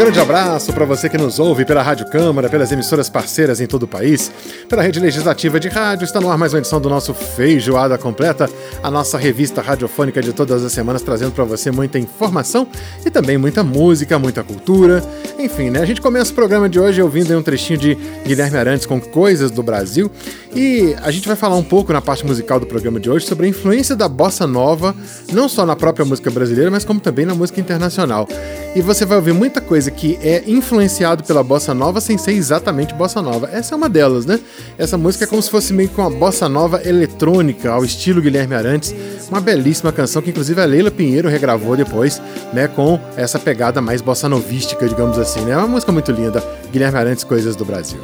Grande abraço para você que nos ouve pela Rádio Câmara, pelas emissoras parceiras em todo o país, pela rede legislativa de rádio. Está no ar mais uma edição do nosso Feijoada Completa, a nossa revista radiofônica de todas as semanas, trazendo para você muita informação e também muita música, muita cultura. Enfim, né? A gente começa o programa de hoje ouvindo um trechinho de Guilherme Arantes com Coisas do Brasil e a gente vai falar um pouco na parte musical do programa de hoje sobre a influência da bossa nova, não só na própria música brasileira, mas como também na música internacional. E você vai ouvir muita coisa que é influenciado pela bossa nova sem ser exatamente bossa nova. Essa é uma delas, né? Essa música é como se fosse meio que uma bossa nova eletrônica, ao estilo Guilherme Arantes. Uma belíssima canção que inclusive a Leila Pinheiro regravou depois, né, com essa pegada mais bossa novística, digamos assim, né? É uma música muito linda. Guilherme Arantes, Coisas do Brasil.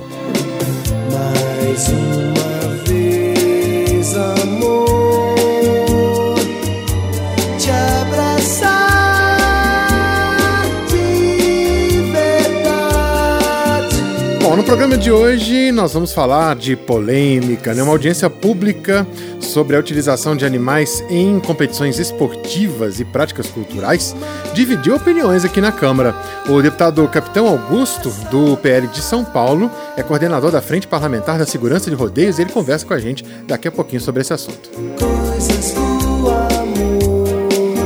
Mais uma vez, amor. Programa de hoje nós vamos falar de polêmica, né? uma audiência pública sobre a utilização de animais em competições esportivas e práticas culturais dividiu opiniões aqui na Câmara. O deputado Capitão Augusto, do PL de São Paulo, é coordenador da Frente Parlamentar da Segurança de Rodeios e ele conversa com a gente daqui a pouquinho sobre esse assunto.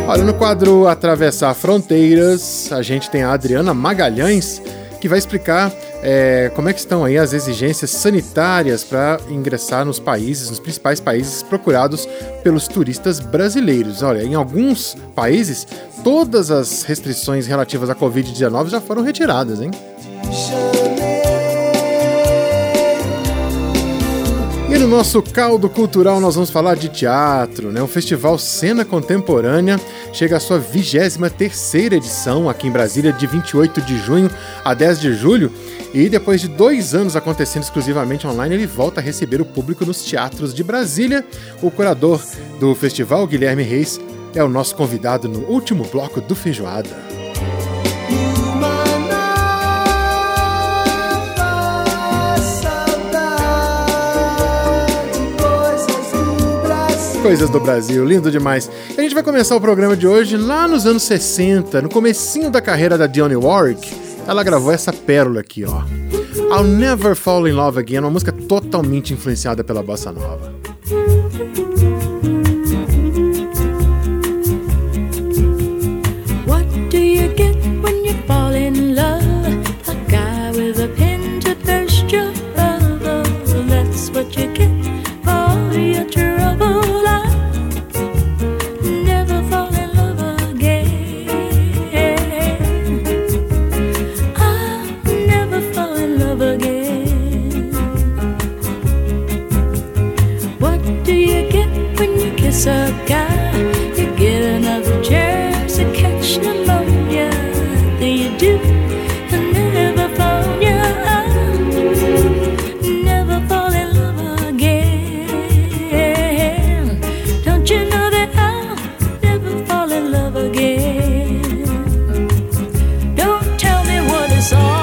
Olha, no quadro Atravessar Fronteiras, a gente tem a Adriana Magalhães, que vai explicar é, como é que estão aí as exigências sanitárias para ingressar nos países, nos principais países procurados pelos turistas brasileiros. Olha, em alguns países, todas as restrições relativas à Covid-19 já foram retiradas, hein? E no nosso caldo cultural nós vamos falar de teatro, né? O Festival Cena Contemporânea chega à sua 23 edição aqui em Brasília, de 28 de junho a 10 de julho. E depois de dois anos acontecendo exclusivamente online, ele volta a receber o público nos teatros de Brasília. O curador do festival, Guilherme Reis, é o nosso convidado no último bloco do Feijoada. Coisas do Brasil, lindo demais. A gente vai começar o programa de hoje lá nos anos 60, no comecinho da carreira da Dionne Warwick. Ela gravou essa pérola aqui, ó. I'll Never Fall in Love Again, uma música totalmente influenciada pela bossa nova. So.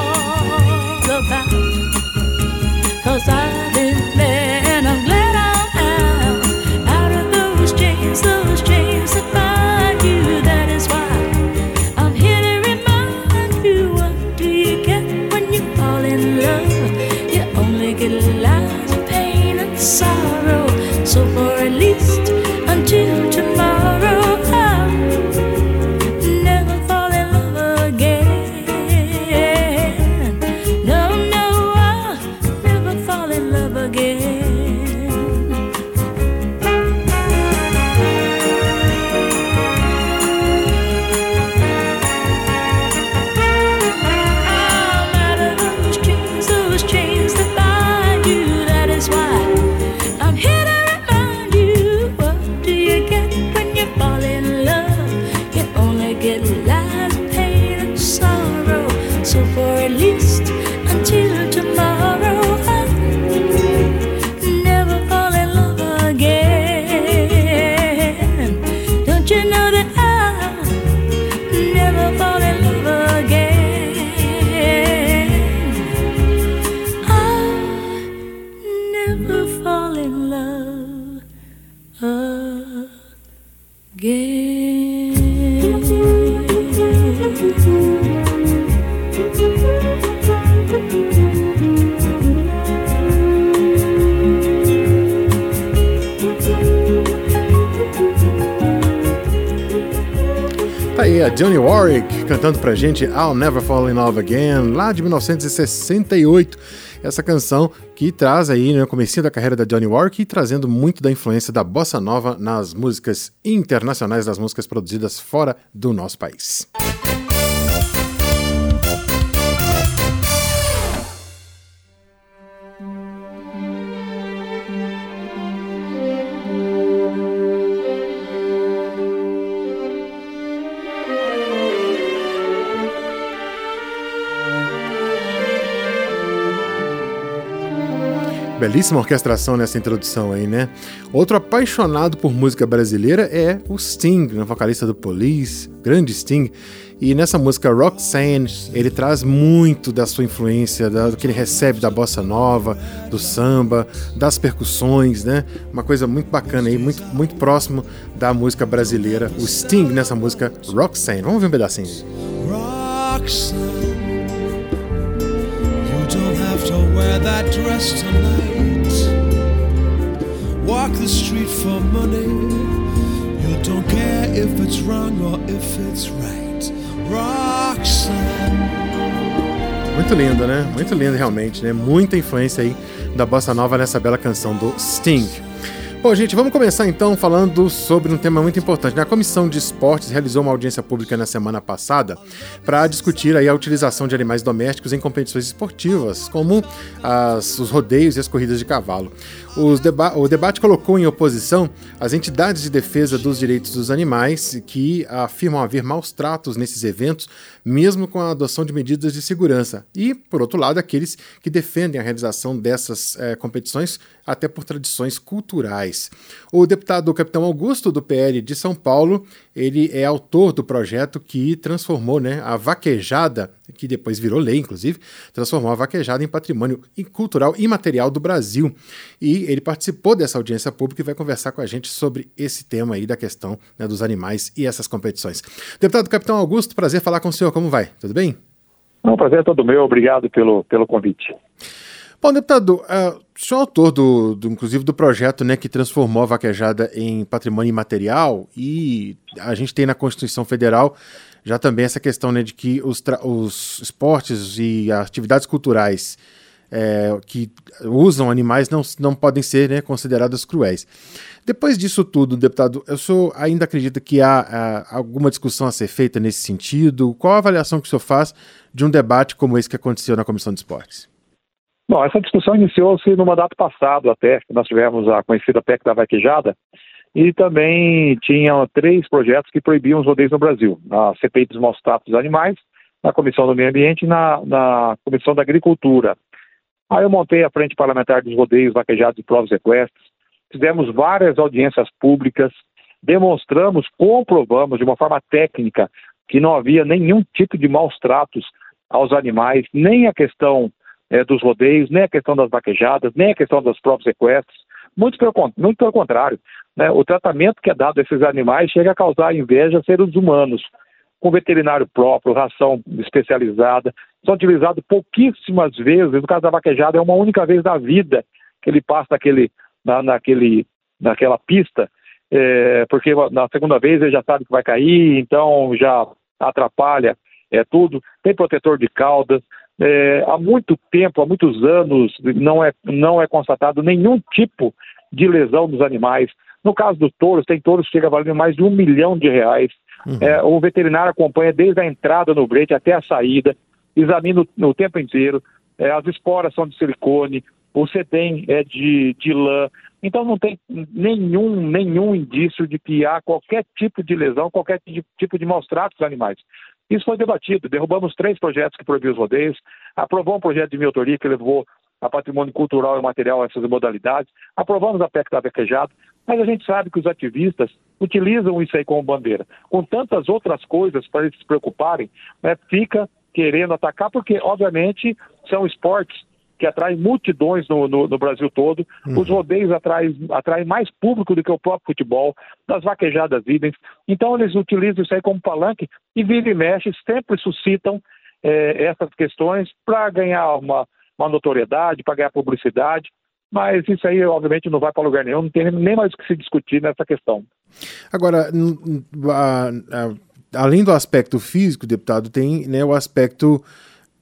Tá aí a Johnny Warwick cantando pra gente I'll Never Fall in Love Again, lá de 1968. Essa canção que traz aí né, o comecinho da carreira da Johnny Warwick e trazendo muito da influência da bossa nova nas músicas internacionais, das músicas produzidas fora do nosso país. Belíssima orquestração nessa introdução aí, né? Outro apaixonado por música brasileira é o Sting, né? vocalista do Police, grande Sting. E nessa música Roxanne, ele traz muito da sua influência, do que ele recebe da bossa nova, do samba, das percussões, né? Uma coisa muito bacana aí, muito, muito próximo da música brasileira. O Sting nessa música Roxanne. Vamos ver um pedacinho. Roxanne. That dress tonight. Walk the street for money. You don't care if it's wrong or if it's right. Roxanne. Muito lindo, né? Muito lindo realmente, né? Muita influência aí da bossa nova nessa bela canção do Sting. Bom, gente, vamos começar então falando sobre um tema muito importante. Né? A Comissão de Esportes realizou uma audiência pública na semana passada para discutir aí a utilização de animais domésticos em competições esportivas, como as, os rodeios e as corridas de cavalo. Deba o debate colocou em oposição as entidades de defesa dos direitos dos animais que afirmam haver maus tratos nesses eventos, mesmo com a adoção de medidas de segurança. E, por outro lado, aqueles que defendem a realização dessas é, competições até por tradições culturais. O deputado Capitão Augusto, do PL de São Paulo, ele é autor do projeto que transformou né, a vaquejada, que depois virou lei, inclusive, transformou a vaquejada em patrimônio cultural imaterial do Brasil. E ele participou dessa audiência pública e vai conversar com a gente sobre esse tema aí da questão né, dos animais e essas competições. Deputado Capitão Augusto, prazer falar com o senhor. Como vai? Tudo bem? Não, prazer é todo meu. Obrigado pelo, pelo convite. Bom, deputado, uh, o senhor é autor, do, do, inclusive, do projeto né, que transformou a vaquejada em patrimônio imaterial e a gente tem na Constituição Federal já também essa questão né, de que os, os esportes e atividades culturais é, que usam animais não, não podem ser né, consideradas cruéis. Depois disso tudo, deputado, eu sou, ainda acredita que há, há, alguma discussão a ser feita nesse sentido? Qual a avaliação que o senhor faz de um debate como esse que aconteceu na Comissão de Esportes? Bom, essa discussão iniciou-se no mandato passado até, que nós tivemos a conhecida PEC da vaquejada, e também tinham três projetos que proibiam os rodeios no Brasil, na CPI dos maus tratos dos animais, na Comissão do Meio Ambiente e na, na Comissão da Agricultura. Aí eu montei a Frente Parlamentar dos Rodeios, Vaquejados e Provas Equestres, fizemos várias audiências públicas, demonstramos, comprovamos de uma forma técnica que não havia nenhum tipo de maus tratos aos animais, nem a questão é, dos rodeios, nem a questão das vaquejadas, nem a questão das provas equestres. Muito pelo, muito pelo contrário, né, o tratamento que é dado a esses animais chega a causar inveja a seres humanos. Com veterinário próprio, ração especializada, são utilizados pouquíssimas vezes. No caso da vaquejada, é uma única vez na vida que ele passa naquele, na, naquele, naquela pista, é, porque na segunda vez ele já sabe que vai cair, então já atrapalha é, tudo. Tem protetor de caudas, é, há muito tempo, há muitos anos, não é, não é constatado nenhum tipo de lesão dos animais. No caso dos touros, tem touros que chegam a valer mais de um milhão de reais. Uhum. É, o veterinário acompanha desde a entrada no brete até a saída, examina o, o tempo inteiro. É, as esporas são de silicone, o sedem é de, de lã. Então não tem nenhum, nenhum indício de que há qualquer tipo de lesão, qualquer tipo de maus tratos dos animais. Isso foi debatido. Derrubamos três projetos que proibiam os rodeios, aprovou um projeto de minha autoria que levou a patrimônio cultural e material essas modalidades, aprovamos a PEC da Bequejado, mas a gente sabe que os ativistas utilizam isso aí como bandeira. Com tantas outras coisas para eles se preocuparem, né, fica querendo atacar, porque, obviamente, são esportes que atrai multidões no, no, no Brasil todo. Uhum. Os rodeios atraem, atraem mais público do que o próprio futebol, das vaquejadas idem. Então eles utilizam isso aí como palanque e vive e mexe, sempre suscitam é, essas questões para ganhar uma, uma notoriedade, para ganhar publicidade. Mas isso aí, obviamente, não vai para lugar nenhum, não tem nem mais o que se discutir nessa questão. Agora, a, a, além do aspecto físico, deputado, tem né, o aspecto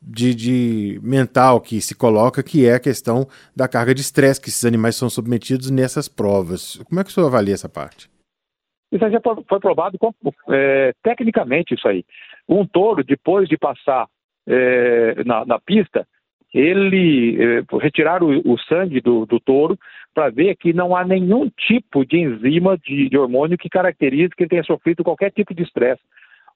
de, de, mental que se coloca, que é a questão da carga de estresse que esses animais são submetidos nessas provas. Como é que o senhor avalia essa parte? Isso já foi provado é, tecnicamente isso aí. Um touro, depois de passar é, na, na, pista, ele é, o, o, sangue do, do touro para ver que não há nenhum tipo de enzima de, de hormônio que caracterize que ele tenha sofrido qualquer tipo de estresse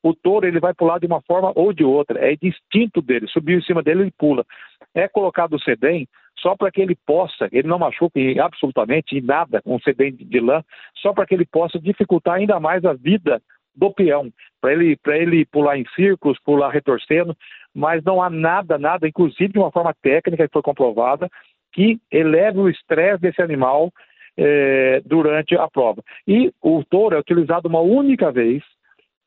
o touro ele vai pular de uma forma ou de outra, é distinto dele, subiu em cima dele ele pula. É colocado o sedem só para que ele possa, ele não machuque absolutamente em nada um sedem de lã, só para que ele possa dificultar ainda mais a vida do peão, para ele, ele pular em círculos, pular retorcendo, mas não há nada, nada, inclusive de uma forma técnica que foi comprovada, que eleve o estresse desse animal eh, durante a prova. E o touro é utilizado uma única vez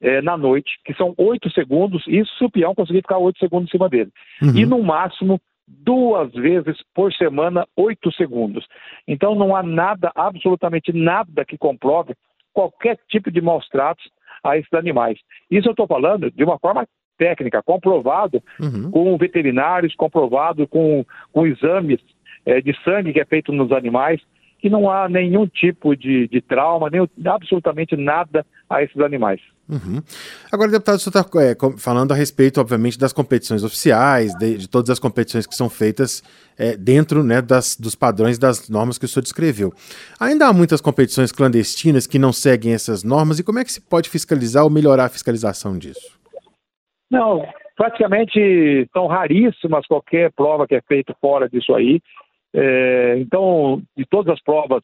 é, na noite, que são oito segundos, isso se o peão conseguir ficar oito segundos em cima dele. Uhum. E no máximo duas vezes por semana, oito segundos. Então não há nada, absolutamente nada que comprove qualquer tipo de maus tratos a esses animais. Isso eu estou falando de uma forma técnica, comprovado uhum. com veterinários, comprovado com, com exames é, de sangue que é feito nos animais que não há nenhum tipo de, de trauma, nem absolutamente nada a esses animais. Uhum. Agora, deputado, o senhor está é, falando a respeito, obviamente, das competições oficiais, de, de todas as competições que são feitas é, dentro né, das, dos padrões das normas que o senhor descreveu. Ainda há muitas competições clandestinas que não seguem essas normas, e como é que se pode fiscalizar ou melhorar a fiscalização disso? Não, praticamente são raríssimas qualquer prova que é feita fora disso aí. É, então, de todas as provas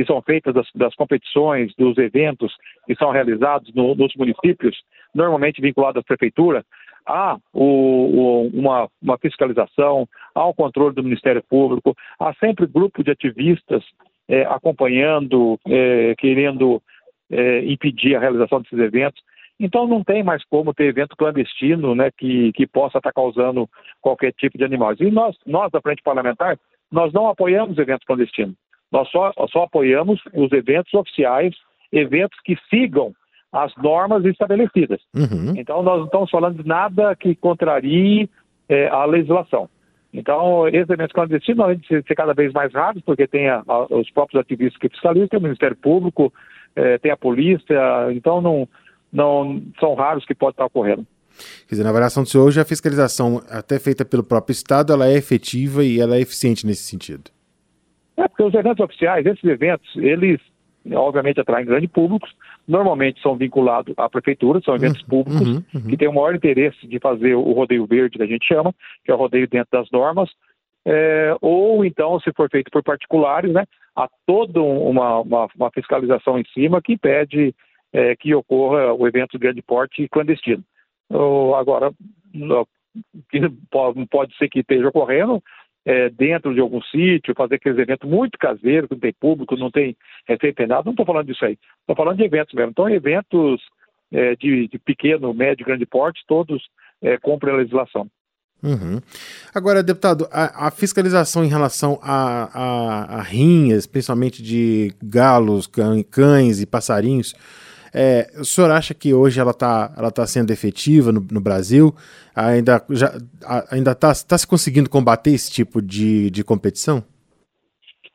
que são feitas das, das competições, dos eventos que são realizados no, nos municípios, normalmente vinculados à prefeitura, há o, o, uma, uma, fiscalização, há um controle do Ministério Público, há sempre grupo de ativistas é, acompanhando, é, querendo é, impedir a realização desses eventos. Então não tem mais como ter evento clandestino né, que, que possa estar causando qualquer tipo de animais. E nós, nós da Frente Parlamentar, nós não apoiamos eventos clandestinos. Nós só, só apoiamos os eventos oficiais, eventos que sigam as normas estabelecidas. Uhum. Então, nós não estamos falando de nada que contrarie é, a legislação. Então, esses eventos clandestinos além de ser, cada vez mais raros, porque tem a, a, os próprios ativistas que fiscalizam, tem o Ministério Público, é, tem a polícia, então não, não são raros que podem estar ocorrendo. Quer dizer, na avaliação do senhor, hoje a fiscalização, até feita pelo próprio Estado, ela é efetiva e ela é eficiente nesse sentido. É, porque os eventos oficiais, esses eventos, eles obviamente atraem grandes públicos, normalmente são vinculados à prefeitura, são eventos uhum, públicos uhum, uhum. que têm o maior interesse de fazer o rodeio verde, que a gente chama, que é o rodeio dentro das normas, é, ou então, se for feito por particulares, né, há toda uma, uma, uma fiscalização em cima que impede é, que ocorra o evento de grande porte clandestino. Agora, pode, pode ser que esteja ocorrendo é, dentro de algum sítio, fazer aqueles eventos muito caseiros, que não tem público, não tem receita, nada. Não estou falando disso aí. Estou falando de eventos mesmo. Então, eventos é, de, de, pequeno, médio, grande porte, todos é, cumprem a legislação. Uhum. Agora, deputado, a, a, fiscalização em relação a, a, a rinhas, principalmente de galos, cães e passarinhos, é, o senhor acha que hoje ela está ela tá sendo efetiva no, no Brasil? Ainda já ainda está tá se conseguindo combater esse tipo de, de competição?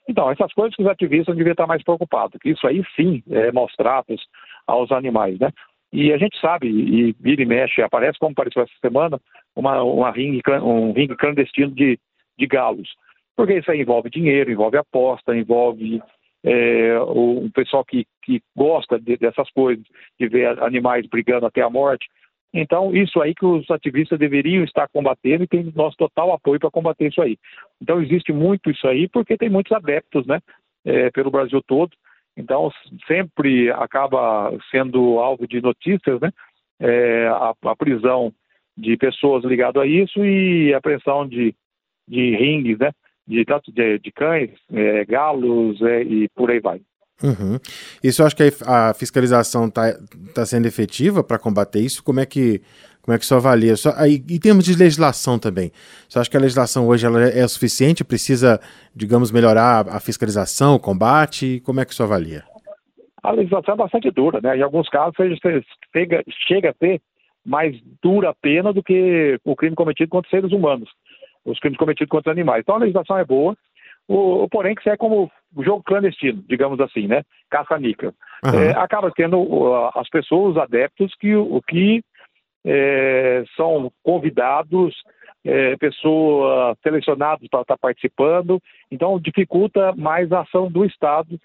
Então, essas coisas que os ativistas deviam estar mais preocupados, que isso aí sim é maus tratos aos animais, né? E a gente sabe, e vira e mexe, aparece como apareceu essa semana, uma, uma ringue, um ringue clandestino de, de galos. Porque isso aí envolve dinheiro, envolve aposta, envolve é, o, pessoal que, que gosta de, dessas coisas, de ver animais brigando até a morte. Então, isso aí que os ativistas deveriam estar combatendo e tem nosso total apoio para combater isso aí. Então, existe muito isso aí porque tem muitos adeptos, né, é, pelo Brasil todo. Então, sempre acaba sendo alvo de notícias, né, é, a, a prisão de pessoas ligadas a isso e a apreensão de, de ringues, né? De, de, de cães, é, galos é, e por aí vai. Uhum. Isso eu acho que a fiscalização está tá sendo efetiva para combater isso. Como é que como é que você avalia? Só, aí, em termos de legislação também, você acha que a legislação hoje ela é suficiente? Precisa, digamos, melhorar a fiscalização, o combate? Como é que você avalia? A legislação é bastante dura, né? Em alguns casos chega, chega a ter mais dura pena do que o crime cometido contra seres humanos, os crimes cometidos contra animais. Então a legislação é boa, o, porém que é como jogo clandestino, digamos assim, né? Caça-níquel. Uhum. É, acaba tendo uh, as pessoas, os adeptos, que, o que é, são convidados, é, pessoas selecionadas para estar participando, então dificulta mais a ação do Estado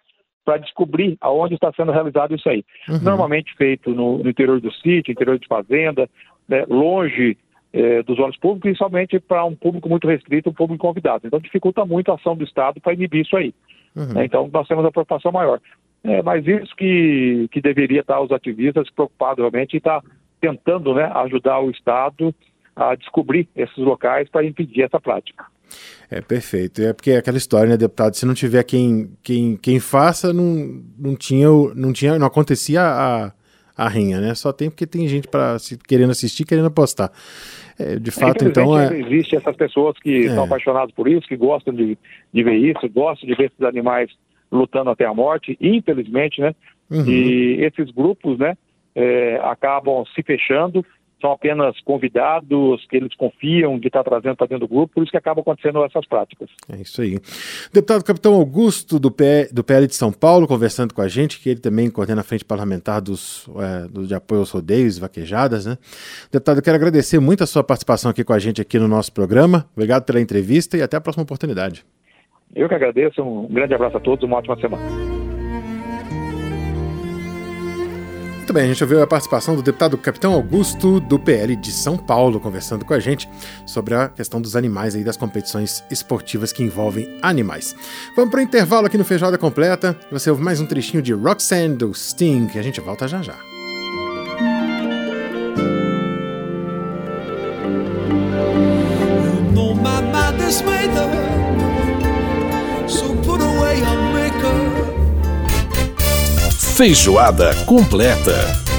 para descobrir aonde está sendo realizado isso aí. Uhum. Normalmente feito no, no, interior do sítio, interior de fazenda, né, longe é, dos olhos públicos, principalmente para um público muito restrito, um público convidado. Então dificulta muito a ação do Estado para inibir isso aí. Uhum. Né, então nós temos a preocupação maior. É, mas isso que, que deveria estar os ativistas preocupados realmente e estar tá tentando né, ajudar o Estado a descobrir esses locais para impedir essa prática. É perfeito. É porque é aquela história, né, deputado? Se não tiver quem, quem, quem faça, não, não tinha, não tinha, não acontecia a, a rinha, né? Só tem porque tem gente para querendo assistir, querendo apostar. É, de fato, então é. Existe essas pessoas que é. são apaixonadas por isso, que gostam de, de ver isso, gostam de ver esses animais lutando até a morte, infelizmente, né? Uhum. E esses grupos, né? é, acabam se fechando, são apenas convidados que eles confiam de estar trazendo para dentro do grupo, por isso que acabam acontecendo essas práticas. É isso aí. Deputado Capitão Augusto, do, P, do PL de São Paulo, conversando com a gente, que ele também coordena a frente parlamentar dos, é, do, de apoio aos rodeios e vaquejadas, né? Deputado, eu quero agradecer muito a sua participação aqui com a gente aqui no nosso programa. Obrigado pela entrevista e até a próxima oportunidade. Eu que agradeço, um grande abraço a todos, uma ótima semana. Muito bem, a gente ouviu a participação do deputado Capitão Augusto, do PL de São Paulo, conversando com a gente sobre a questão dos animais e das competições esportivas que envolvem animais. Vamos para o intervalo aqui no Feijoada Completa. Você ouve mais um trechinho de Roxanne do Sting, que a gente volta já já. Feijoada completa.